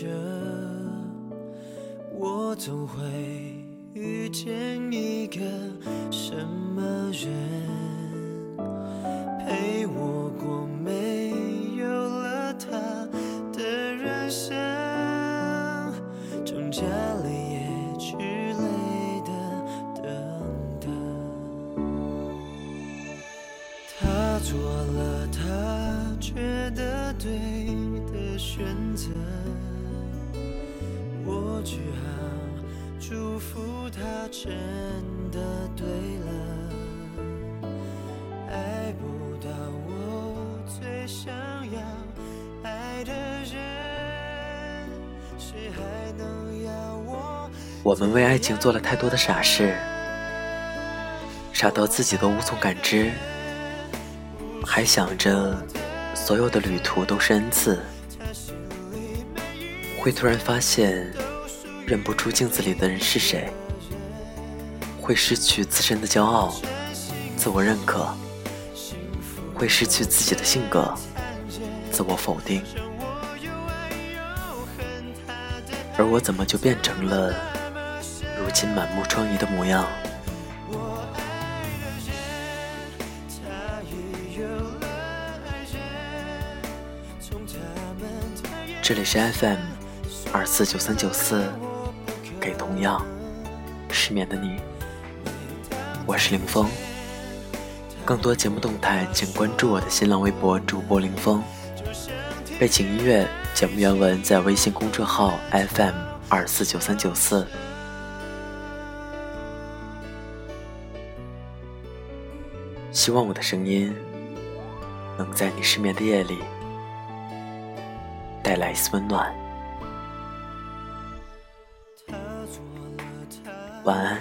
着，我总会只好祝福他真的对了。爱不到我最想要爱的人，谁还能要我？我们为爱情做了太多的傻事，傻到自己都无从感知，还想着所有的旅途都是恩赐，会突然发现认不出镜子里的人是谁，会失去自身的骄傲、自我认可，会失去自己的性格、自我否定，而我怎么就变成了？如今满目疮痍的模样。这里是 FM 二四九三九四，同样失眠的你，我是林峰。更多节目动态，请关注我的新浪微博主播林峰。背景音乐、节目原文在微信公众号 FM 二四九三九四。希望我的声音能在你失眠的夜里带来一丝温暖。晚安，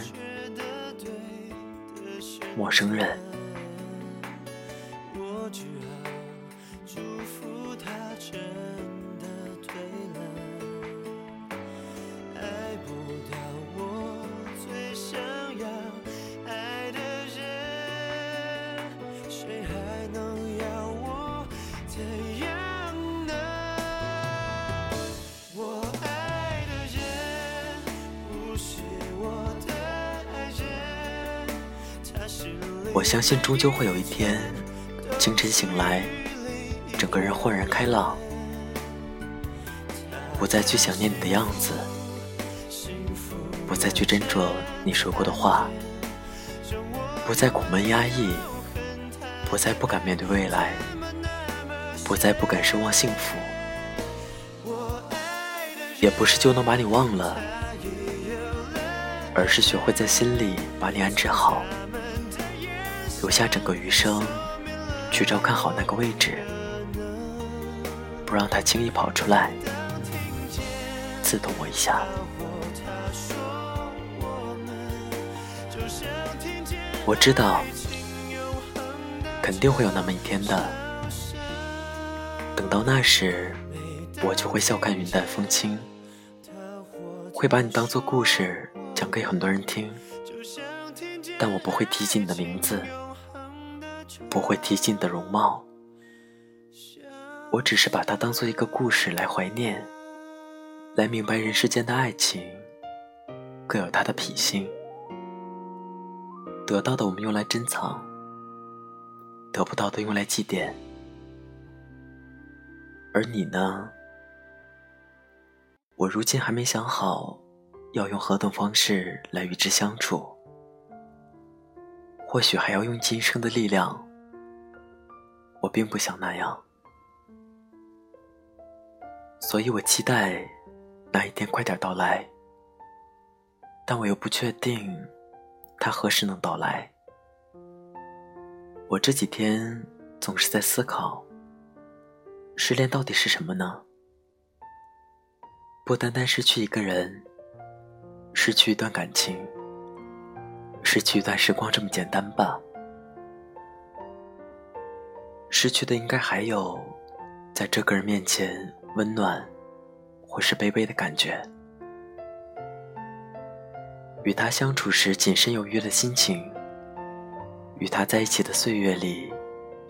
陌生人。我相信，终究会有一天，清晨醒来，整个人豁然开朗，不再去想念你的样子，不再去斟酌你说过的话，不再苦闷压抑，不再不敢面对未来，不再不敢奢望幸福，也不是就能把你忘了，而是学会在心里把你安置好。留下整个余生，去照看好那个位置，不让他轻易跑出来，刺痛我一下。我知道，肯定会有那么一天的。等到那时，我就会笑看云淡风轻，会把你当做故事讲给很多人听，但我不会提及你的名字。不会提起你的容貌，我只是把它当做一个故事来怀念，来明白人世间的爱情各有它的脾性。得到的我们用来珍藏，得不到的用来祭奠。而你呢？我如今还没想好要用何等方式来与之相处。或许还要用今生的力量，我并不想那样，所以我期待那一天快点到来，但我又不确定它何时能到来。我这几天总是在思考，失恋到底是什么呢？不单单失去一个人，失去一段感情。失去一段时光这么简单吧？失去的应该还有，在这个人面前温暖，或是卑微的感觉。与他相处时谨慎有约的心情，与他在一起的岁月里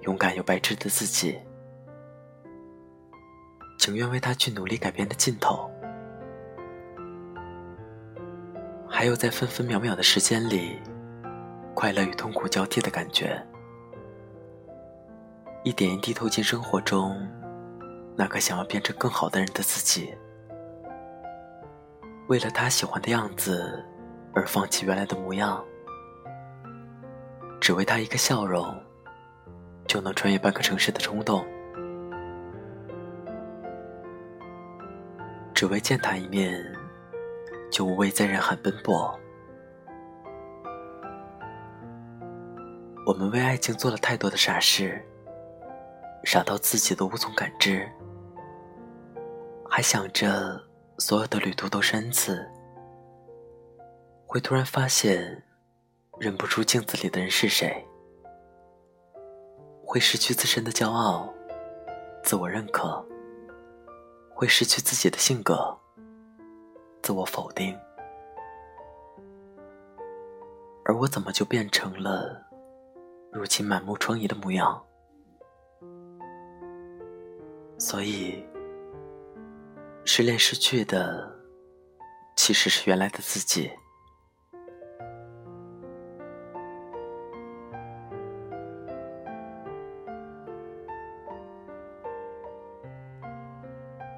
勇敢又白痴的自己，情愿为他去努力改变的尽头。还有在分分秒秒的时间里，快乐与痛苦交替的感觉，一点一滴投进生活中，那个想要变成更好的人的自己，为了他喜欢的样子而放弃原来的模样，只为他一个笑容，就能穿越半个城市的冲动，只为见他一面。就无畏在人海奔波。我们为爱情做了太多的傻事，傻到自己都无从感知，还想着所有的旅途都是恩赐，会突然发现认不出镜子里的人是谁，会失去自身的骄傲、自我认可，会失去自己的性格。自我否定，而我怎么就变成了如今满目疮痍的模样？所以，失恋失去的其实是原来的自己。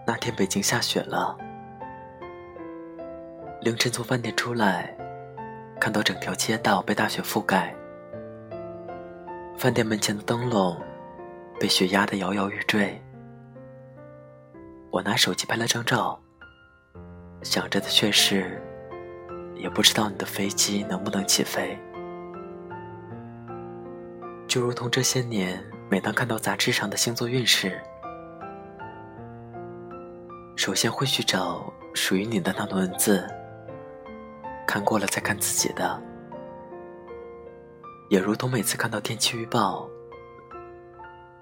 那天北京下雪了。凌晨从饭店出来，看到整条街道被大雪覆盖，饭店门前的灯笼被雪压得摇摇欲坠。我拿手机拍了张照，想着的却是，也不知道你的飞机能不能起飞。就如同这些年，每当看到杂志上的星座运势，首先会去找属于你的那段文字。看过了再看自己的，也如同每次看到天气预报，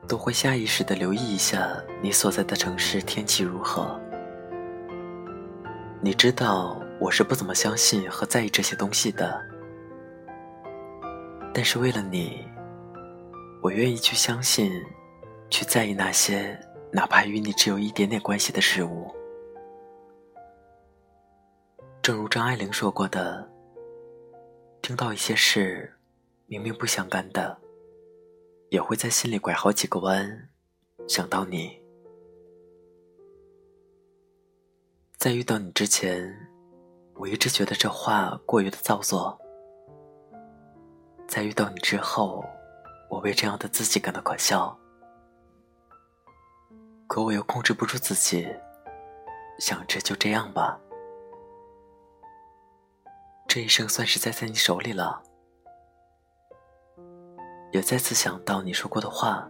都会下意识的留意一下你所在的城市天气如何。你知道我是不怎么相信和在意这些东西的，但是为了你，我愿意去相信，去在意那些哪怕与你只有一点点关系的事物。正如张爱玲说过的：“听到一些事，明明不相干的，也会在心里拐好几个弯，想到你。在遇到你之前，我一直觉得这话过于的造作；在遇到你之后，我为这样的自己感到可笑。可我又控制不住自己，想着就这样吧。”这一生算是栽在你手里了，也再次想到你说过的话，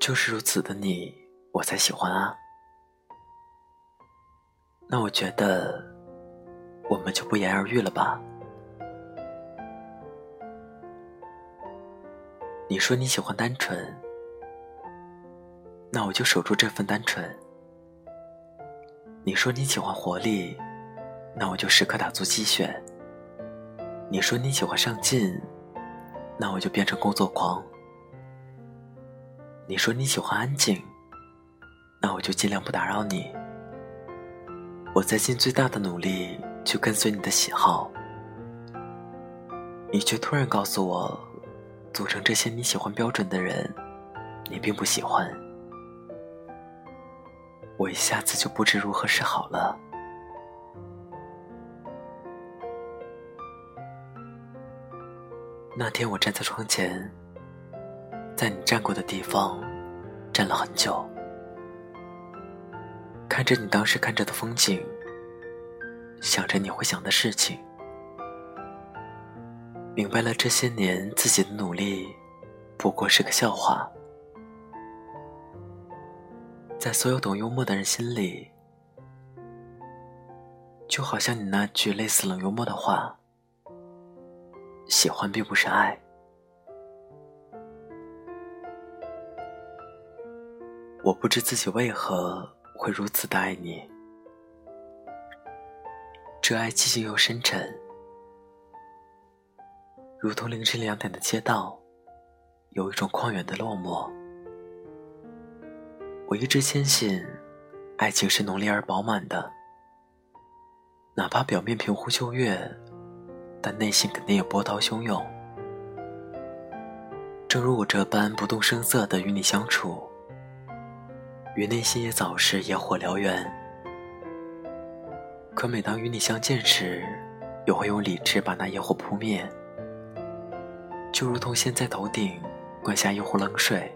就是如此的你，我才喜欢啊。那我觉得，我们就不言而喻了吧。你说你喜欢单纯，那我就守住这份单纯。你说你喜欢活力。那我就时刻打足鸡血。你说你喜欢上进，那我就变成工作狂。你说你喜欢安静，那我就尽量不打扰你。我在尽最大的努力去跟随你的喜好，你却突然告诉我，组成这些你喜欢标准的人，你并不喜欢。我一下子就不知如何是好了。那天我站在窗前，在你站过的地方站了很久，看着你当时看着的风景，想着你会想的事情，明白了这些年自己的努力不过是个笑话，在所有懂幽默的人心里，就好像你那句类似冷幽默的话。喜欢并不是爱，我不知自己为何会如此的爱你，这爱寂静又深沉，如同凌晨两点的街道，有一种旷远的落寞。我一直坚信，爱情是浓烈而饱满的，哪怕表面平湖秋月，但内心肯定有波涛汹涌。正如我这般不动声色的与你相处，与内心也早是野火燎原。可每当与你相见时，又会用理智把那野火扑灭，就如同现在头顶灌下一壶冷水。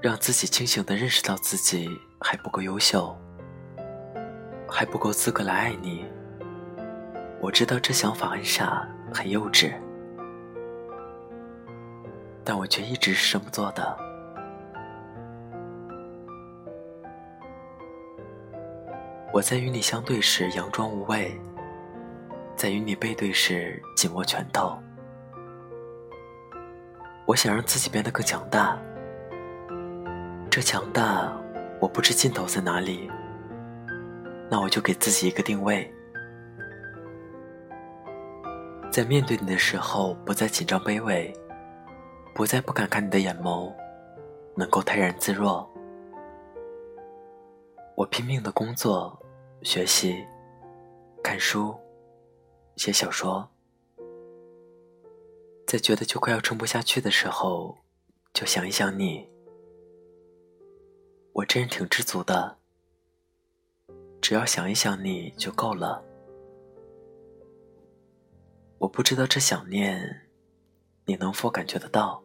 让自己清醒的认识到自己还不够优秀，还不够资格来爱你。我知道这想法很傻，很幼稚，但我却一直是这么做的。我在与你相对时佯装无畏，在与你背对时紧握拳头。我想让自己变得更强大。这强大，我不知尽头在哪里。那我就给自己一个定位，在面对你的时候，不再紧张卑微，不再不敢看你的眼眸，能够泰然自若。我拼命的工作、学习、看书、写小说，在觉得就快要撑不下去的时候，就想一想你。我真是挺知足的，只要想一想你就够了。我不知道这想念，你能否感觉得到？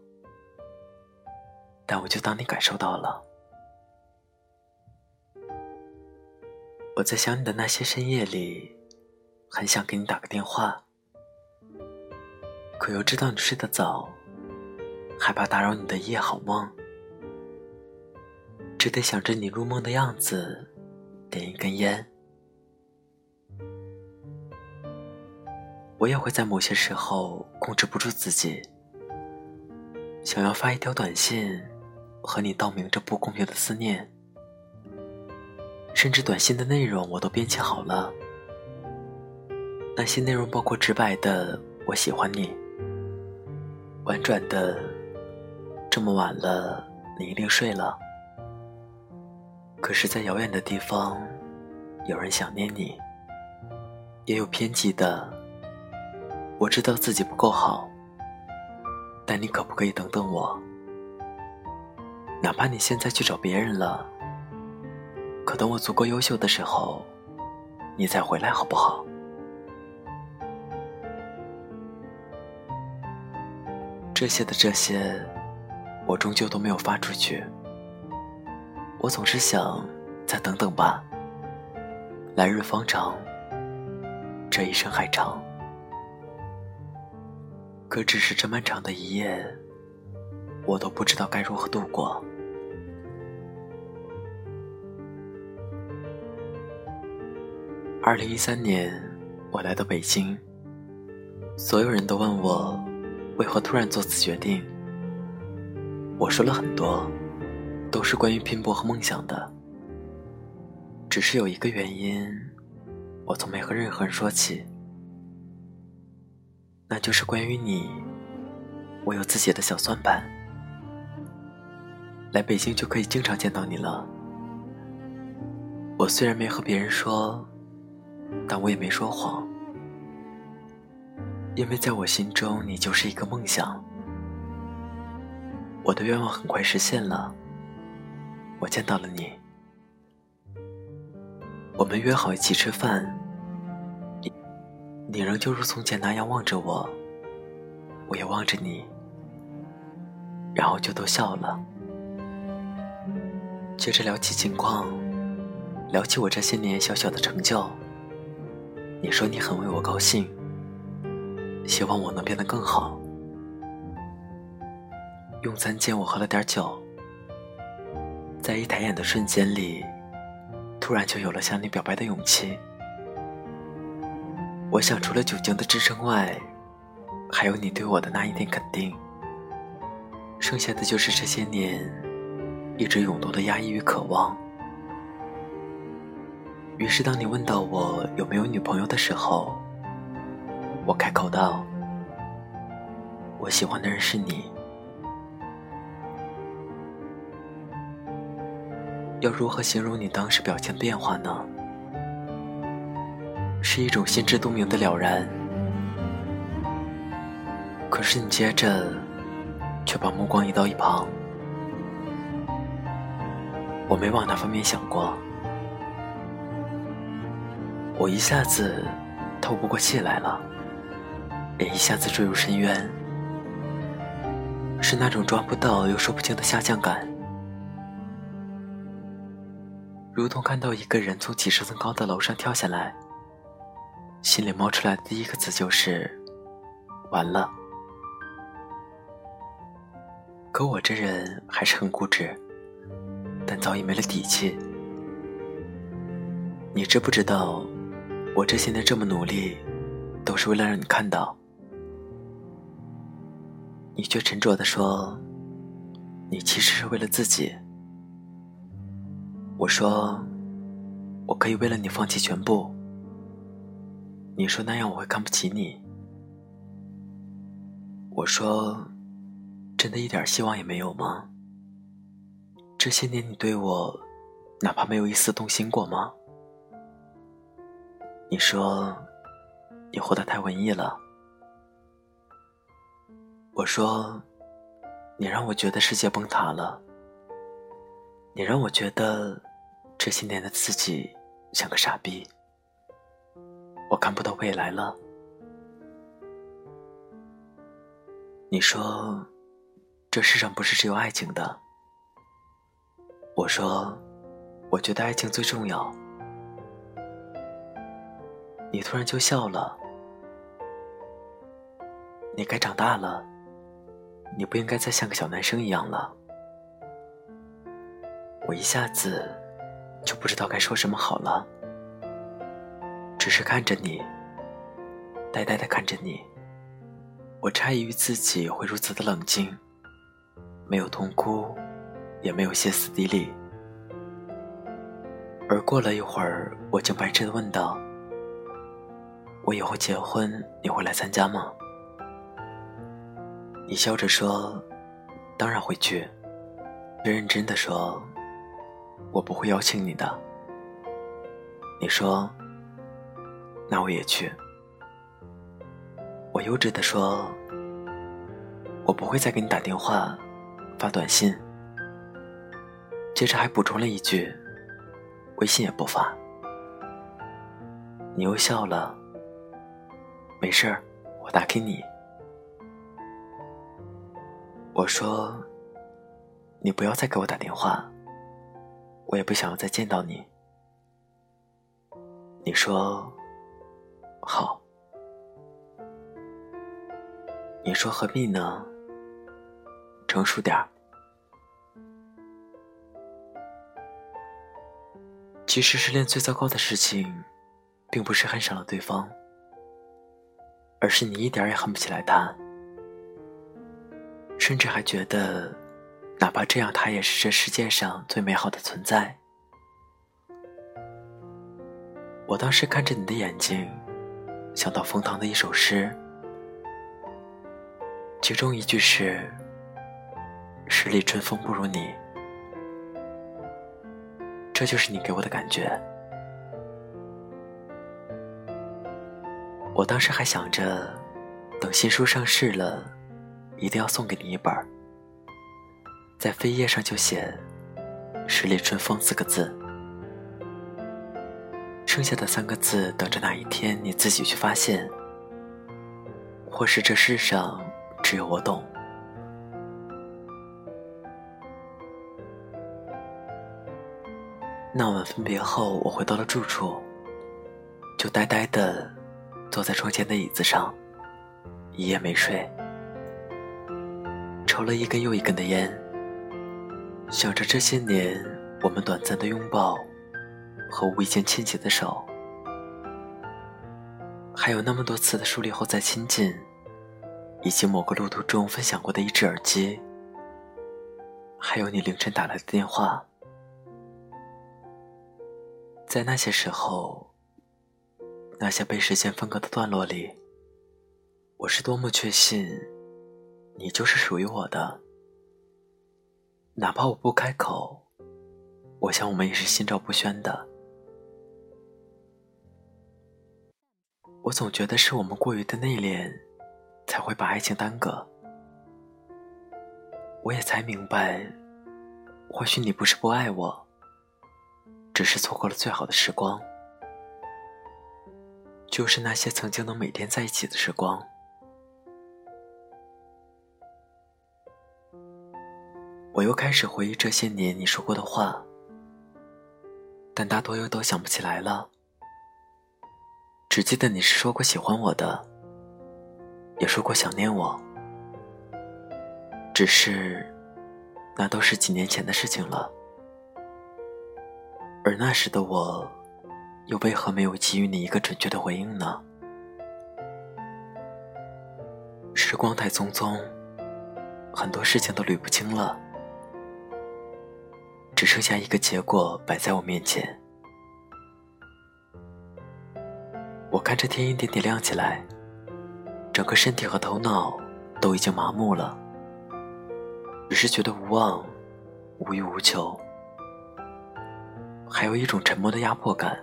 但我就当你感受到了。我在想你的那些深夜里，很想给你打个电话，可又知道你睡得早，害怕打扰你的夜好梦。只得想着你入梦的样子，点一根烟。我也会在某些时候控制不住自己，想要发一条短信，和你道明这不公平的思念。甚至短信的内容我都编辑好了，那些内容包括直白的“我喜欢你”，婉转的“这么晚了，你一定睡了”。可是，在遥远的地方，有人想念你；也有偏激的。我知道自己不够好，但你可不可以等等我？哪怕你现在去找别人了，可等我足够优秀的时候，你再回来好不好？这些的这些，我终究都没有发出去。我总是想，再等等吧。来日方长，这一生还长。可只是这漫长的一夜，我都不知道该如何度过。二零一三年，我来到北京，所有人都问我，为何突然做此决定。我说了很多。都是关于拼搏和梦想的，只是有一个原因，我从没和任何人说起，那就是关于你，我有自己的小算盘，来北京就可以经常见到你了。我虽然没和别人说，但我也没说谎，因为在我心中，你就是一个梦想。我的愿望很快实现了。我见到了你，我们约好一起吃饭。你仍旧如从前那样望着我，我也望着你，然后就都笑了。接着聊起近况，聊起我这些年小小的成就。你说你很为我高兴，希望我能变得更好。用餐间我喝了点酒。在一抬眼的瞬间里，突然就有了向你表白的勇气。我想除了酒精的支撑外还有你对我的那一点肯定。剩下的就是这些年一直涌动的压抑与渴望。于是当你问到我有没有女朋友的时候我开口道我喜欢的人是你。要如何形容你当时表情变化呢？是一种心知肚明的了然。可是你接着却把目光移到一旁，我没往那方面想过。我一下子透不过气来了，也一下子坠入深渊，是那种抓不到又说不清的下降感，如同看到一个人从几十层高的楼上跳下来，心里冒出来的第一个字就是“完了”。可我这人还是很固执，但早已没了底气。你知不知道？我这些年这么努力，都是为了让你看到，你却沉着的说，你其实是为了自己。我说，我可以为了你放弃全部。你说那样我会看不起你。我说，真的一点希望也没有吗？这些年你对我，哪怕没有一丝动心过吗？你说，你活得太文艺了。我说，你让我觉得世界崩塌了。你让我觉得这些年的自己像个傻逼。我看不到未来了。你说，这世上不是只有爱情的。我说，我觉得爱情最重要。你突然就笑了，你该长大了，你不应该再像个小男生一样了。我一下子就不知道该说什么好了，只是看着你，呆呆的看着你。我诧异于自己会如此的冷静，没有痛哭，也没有歇斯底里。而过了一会儿，我竟白痴的问道。我以后结婚，你会来参加吗？你笑着说：“当然会去。”认真的说：“我不会邀请你的。”你说：“那我也去。”我幼稚的说：“我不会再给你打电话、发短信。”接着还补充了一句：“微信也不发。”你又笑了。没事儿，我打给你。我说：“你不要再给我打电话，我也不想要再见到你。”你说：“好。”你说何必呢？成熟点儿。其实失恋最糟糕的事情，并不是恨上了对方。而是你一点也恨不起来他，甚至还觉得，哪怕这样，他也是这世界上最美好的存在。我当时看着你的眼睛，想到冯唐的一首诗，其中一句是“十里春风不如你”，这就是你给我的感觉。我当时还想着，等新书上市了，一定要送给你一本在扉页上就写“十里春风”四个字，剩下的三个字等着哪一天你自己去发现，或是这世上只有我懂。那晚分别后，我回到了住处，就呆呆的。坐在窗前的椅子上，一夜没睡，抽了一根又一根的烟，想着这些年我们短暂的拥抱和无意间牵起的手，还有那么多次的疏离后再亲近，以及某个路途中分享过的一只耳机，还有你凌晨打来的电话，在那些时候。那些被时间分割的段落里，我是多么确信，你就是属于我的。哪怕我不开口，我想我们也是心照不宣的。我总觉得是我们过于的内敛，才会把爱情耽搁。我也才明白，或许你不是不爱我，只是错过了最好的时光，就是那些曾经能每天在一起的时光。我又开始回忆这些年你说过的话，但大多又都想不起来了。只记得你是说过喜欢我的，也说过想念我，只是那都是几年前的事情了。而那时的我，又为何没有给予你一个准确的回应呢？时光太匆匆，很多事情都捋不清了，只剩下一个结果摆在我面前。我看着天一点点亮起来，整个身体和头脑都已经麻木了，只是觉得无望、无欲无求，还有一种沉默的压迫感。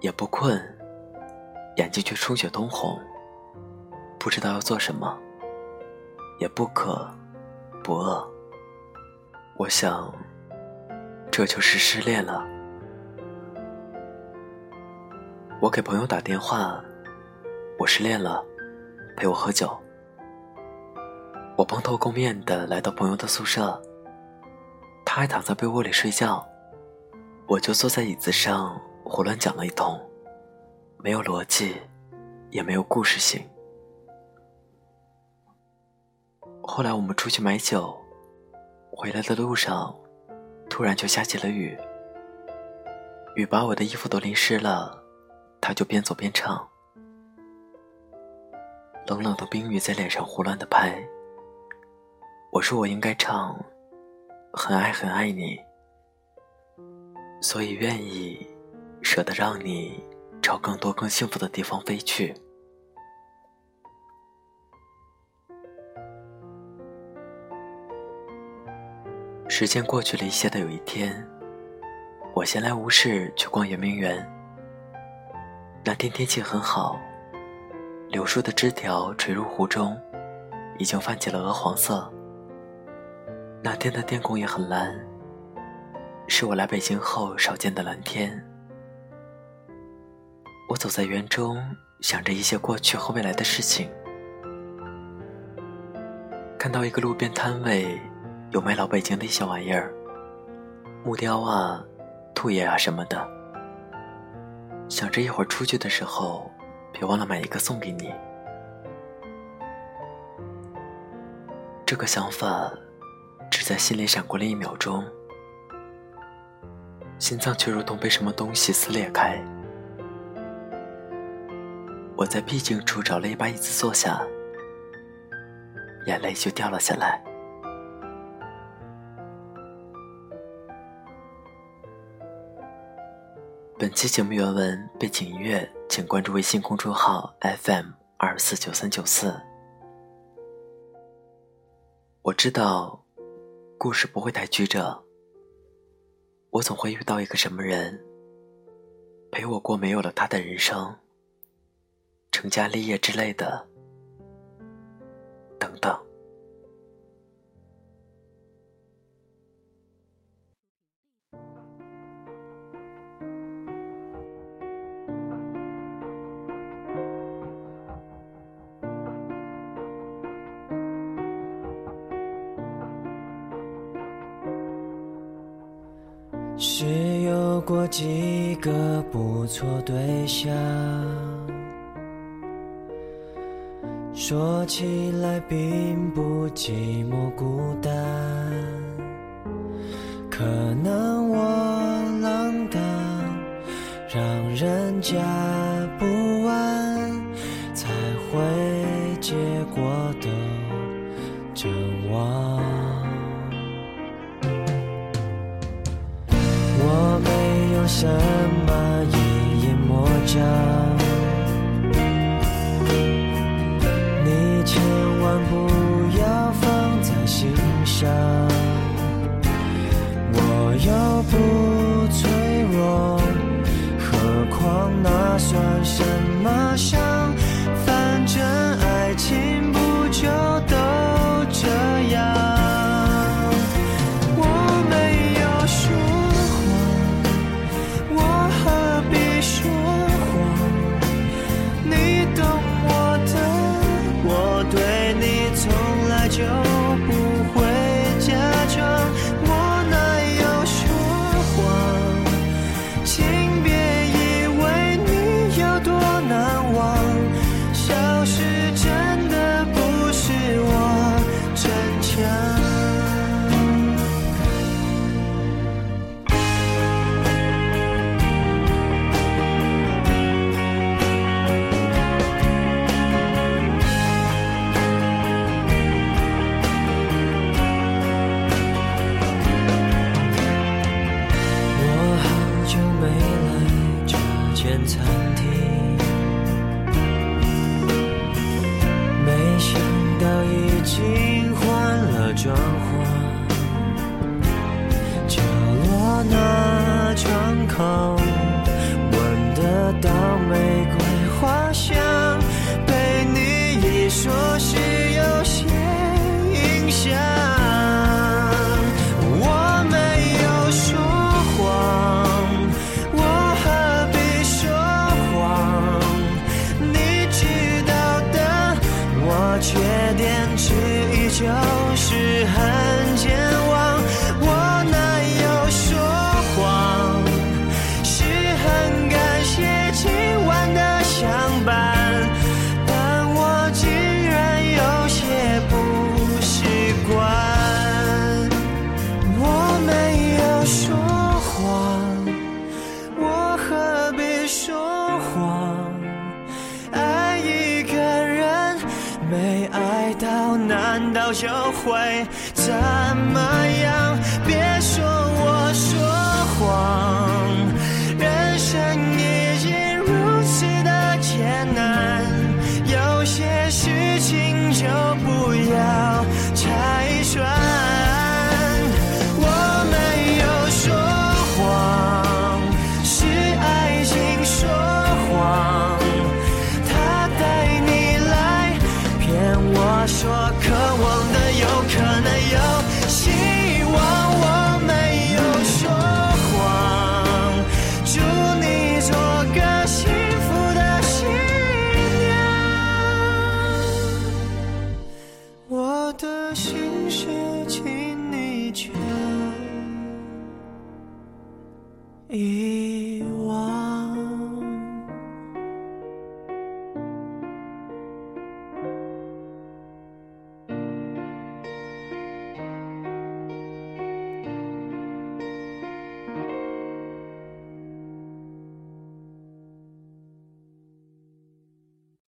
也不困，眼睛却充血通红，不知道要做什么，也不渴不饿。我想，这就是失恋了。我给朋友打电话，我失恋了，陪我喝酒。我蓬头垢面的来到朋友的宿舍，他还躺在被窝里睡觉，我就坐在椅子上胡乱讲了一通，没有逻辑，也没有故事性。后来我们出去买酒，回来的路上，突然就下起了雨，雨把我的衣服都淋湿了。他就边走边唱，冷冷的冰雨在脸上胡乱的拍。我说我应该唱，很爱很爱你，所以愿意舍得让你朝更多更幸福的地方飞去。时间过去了一些的有一天，我闲来无事去逛圆明园。那天天气很好，柳树的枝条垂入湖中，已经泛起了鹅黄色。那天的天空也很蓝，是我来北京后少见的蓝天。我走在园中，想着一些过去和未来的事情。看到一个路边摊位，有卖老北京的一些玩意儿，木雕啊、兔爷啊什么的。想着一会儿出去的时候，别忘了买一个送给你。这个想法只在心里闪过了一秒钟，心脏却如同被什么东西撕裂开。我在僻静处找了一把椅子坐下，眼泪就掉了下来。本期节目原文背景音乐，请关注微信公众号 FM 二四九三九四。我知道，故事不会太曲折。我总会遇到一个什么人，陪我过没有了他的人生，成家立业之类的，等等。几个不错对象，说起来并不寂寞孤单，可能我浪荡，让人家不安，才会结果什么一眼莫障？就